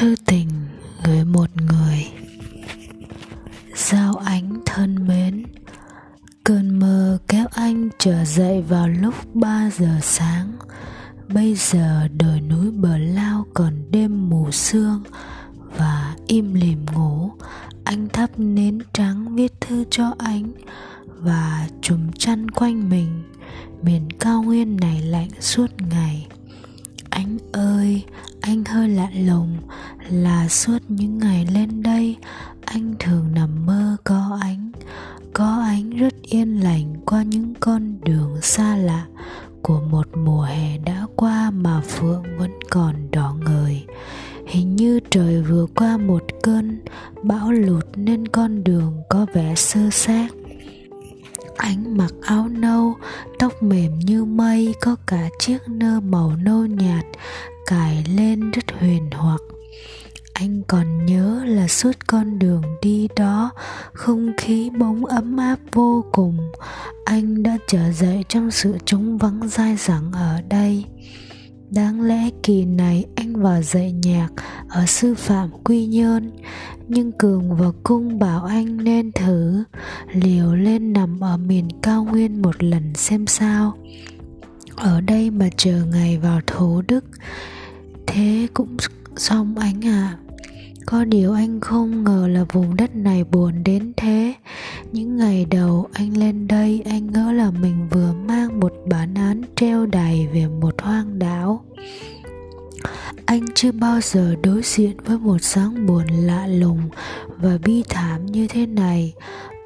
thư tình gửi một người. Giao ánh thân mến, cơn mơ kéo anh trở dậy vào lúc ba giờ sáng. Bây giờ đồi núi bờ lao còn đêm mù sương và im lìm ngủ. Anh thắp nến trắng viết thư cho anh và trùm chăn quanh mình. Miền cao nguyên này lạnh suốt ngày. Anh ơi, anh hơi lạ lùng là suốt những ngày lên đây, anh thường nằm mơ có ánh. Có ánh rất yên lành qua những con đường xa lạ của một mùa hè đã qua mà phượng vẫn còn đỏ ngời. Hình như trời vừa qua một cơn bão lụt nên con đường có vẻ sơ xác. Ánh mặc áo nâu, tóc mềm như mây, có cả chiếc nơ màu nâu nhạt cài lên rất huyền hoặc anh còn nhớ là suốt con đường đi đó, không khí bóng ấm áp vô cùng. Anh đã trở dậy trong sự trống vắng dai dẳng ở đây. Đáng lẽ kỳ này anh vào dạy nhạc ở sư phạm quy nhơn, nhưng cường và cung bảo anh nên thử. Liều lên nằm ở miền cao nguyên một lần xem sao. Ở đây mà chờ ngày vào thổ đức, thế cũng xong anh ạ. à có điều anh không ngờ là vùng đất này buồn đến thế. Những ngày đầu anh lên đây, anh ngỡ là mình vừa mang một bản án treo đầy về một hoang đảo. Anh chưa bao giờ đối diện với một sáng buồn lạ lùng và bi thảm như thế này.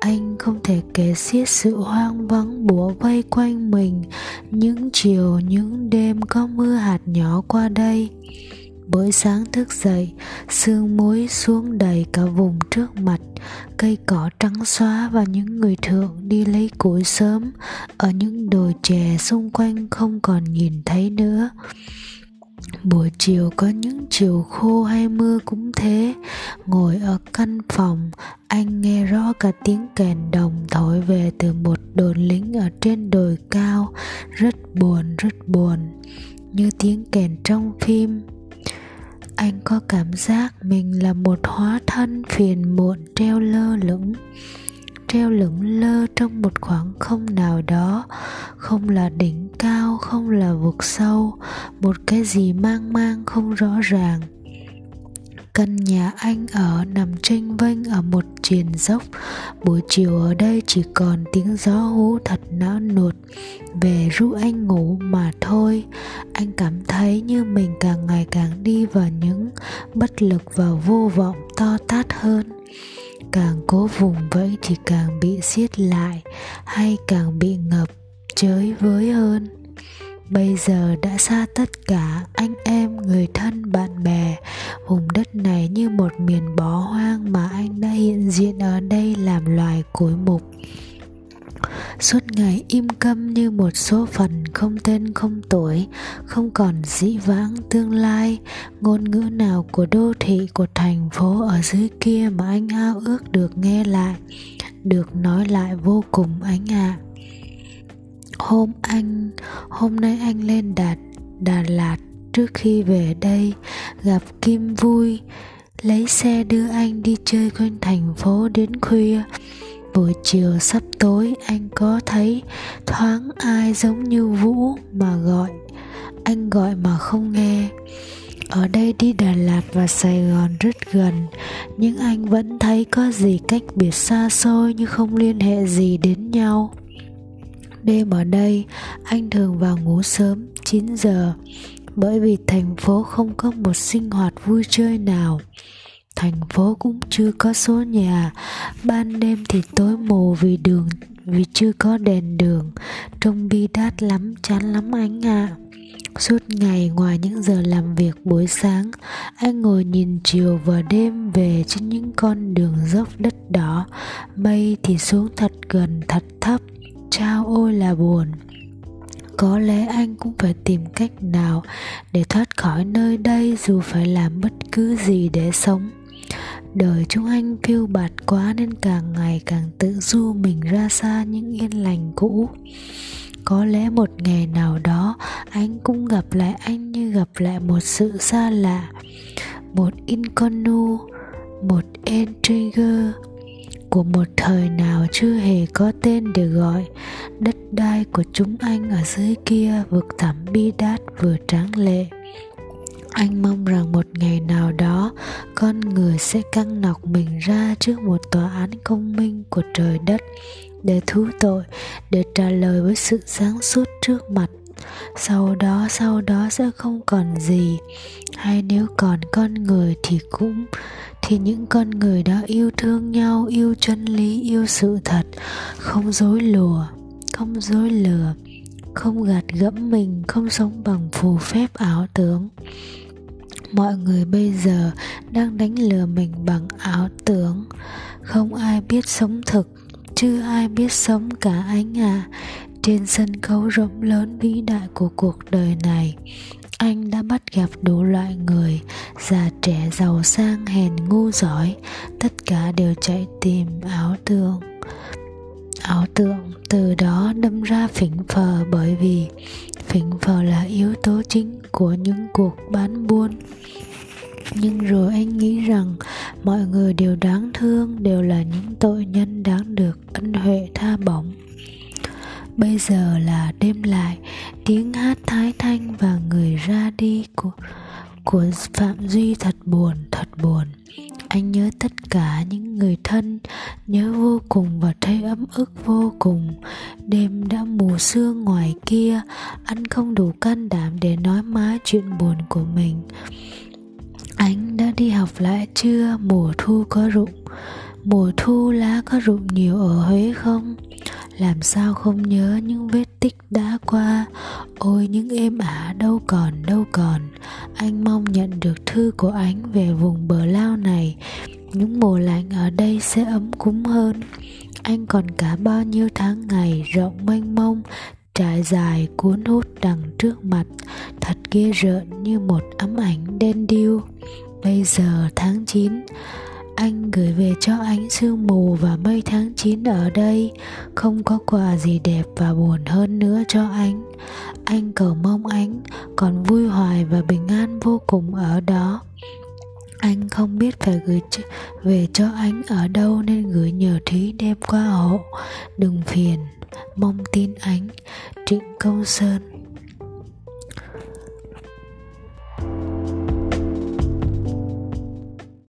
Anh không thể kể xiết sự hoang vắng bủa vây quanh mình những chiều, những đêm có mưa hạt nhỏ qua đây. Bữa sáng thức dậy, sương muối xuống đầy cả vùng trước mặt, cây cỏ trắng xóa và những người thượng đi lấy củi sớm. Ở những đồi chè xung quanh không còn nhìn thấy nữa. Buổi chiều có những chiều khô hay mưa cũng thế. Ngồi ở căn phòng Anh nghe rõ cả tiếng kèn đồng thổi về từ một đồn lính ở trên đồi cao. Rất buồn, rất buồn. Như tiếng kèn trong phim anh có cảm giác mình là một hóa thân phiền muộn treo lơ lửng, treo lững lơ trong một khoảng không nào đó, không là đỉnh cao, không là vực sâu, một cái gì mang mang không rõ ràng căn nhà anh ở nằm tranh vênh ở một triền dốc. Buổi chiều ở đây chỉ còn tiếng gió hú thật não nuột. Về ru anh ngủ mà thôi. Anh cảm thấy như mình càng ngày càng đi vào những bất lực và vô vọng to tát hơn. Càng cố vùng vẫy thì càng bị siết lại, hay càng bị ngập chới với hơn bây giờ đã xa tất cả anh em, người thân, bạn bè. Vùng đất này như một miền bó hoang mà anh đã hiện diện ở đây làm loài cối mục. Suốt ngày im câm như một số phần không tên không tuổi, không còn dĩ vãng tương lai. Ngôn ngữ nào của đô thị, của thành phố ở dưới kia mà anh ao ước được nghe lại, được nói lại vô cùng ánh ạ. à hôm anh, hôm nay anh lên đạt đà lạt. Trước khi về đây, gặp kim vui, lấy xe đưa anh đi chơi quanh thành phố đến khuya. Buổi chiều sắp tối, anh có thấy thoáng ai giống như vũ mà gọi, anh gọi mà không nghe. Ở đây đi đà lạt và sài gòn rất gần, nhưng anh vẫn thấy có gì cách biệt xa xôi như không liên hệ gì đến nhau đêm ở đây, anh thường vào ngủ sớm 9 giờ. Bởi vì thành phố không có một sinh hoạt vui chơi nào. Thành phố cũng chưa có số nhà. Ban đêm thì tối mù vì đường, vì chưa có đèn đường. Trông bi đát lắm, chán lắm anh ạ. À. suốt ngày ngoài những giờ làm việc buổi sáng, anh ngồi nhìn chiều và đêm về trên những con đường dốc đất đỏ. Mây thì xuống thật gần, thật thấp trao ôi là buồn. Có lẽ anh cũng phải tìm cách nào để thoát khỏi nơi đây dù phải làm bất cứ gì để sống. Đời chúng anh phiêu bạt quá nên càng ngày càng tự du mình ra xa những yên lành cũ. Có lẽ một ngày nào đó anh cũng gặp lại anh như gặp lại một sự xa lạ. Một Inconu, một intriguer của một thời nào chưa hề có tên để gọi. Đất đai của chúng anh ở dưới kia vực thẳm bi đát vừa tráng lệ. Anh mong rằng một ngày nào đó, con người sẽ căng nọc mình ra trước một tòa án công minh của trời đất để thú tội, để trả lời với sự sáng suốt trước mặt. Sau đó sau đó sẽ không còn gì. Hay nếu còn con người thì cũng thì những con người đó yêu thương nhau, yêu chân lý, yêu sự thật. Không dối lùa, không dối lừa, không gạt gẫm mình, không sống bằng phù phép ảo tưởng. Mọi người bây giờ đang đánh lừa mình bằng ảo tưởng. Không ai biết sống thực chưa ai biết sống cả anh à trên sân khấu rộng lớn vĩ đại của cuộc đời này anh đã bắt gặp đủ loại người, già trẻ giàu sang, hèn ngu giỏi. Tất cả đều chạy tìm ảo tưởng. Ảo tưởng từ đó đâm ra phỉnh phờ bởi vì phỉnh phờ là yếu tố chính của những cuộc bán buôn. Nhưng rồi anh nghĩ rằng mọi người đều đáng thương, đều là những tội nhân đáng được ân huệ tha bổng bây giờ là đêm lại, tiếng hát thái thanh và người ra đi của của phạm duy thật buồn thật buồn. Anh nhớ tất cả những người thân, nhớ vô cùng và thấy ấm ức vô cùng. Đêm đã mù sương ngoài kia anh không đủ can đảm để nói má chuyện buồn của mình. Anh đã đi học lại chưa? Mùa thu có rụng, mùa thu lá có rụng nhiều ở huế không? Làm sao không nhớ những vết tích đã qua? Ôi, những êm ả đâu còn đâu còn. Anh mong nhận được thư của anh về vùng bờ lao này. Những mùa lạnh ở đây sẽ ấm cúng hơn. Anh còn cả bao nhiêu tháng ngày rộng mênh mông, trải dài cuốn hút đằng trước mặt. Thật ghê rợn như một ấm ảnh đen điêu. Bây giờ tháng 9 anh gửi về cho anh sương mù và mây tháng 9 ở đây. Không có quà gì đẹp và buồn hơn nữa cho anh. Anh cầu mong anh còn vui hoài và bình an vô cùng ở đó. Anh không biết phải gửi về cho anh ở đâu nên gửi nhờ thúy đem qua hộ. Đừng phiền, mong tin anh trịnh công sơn.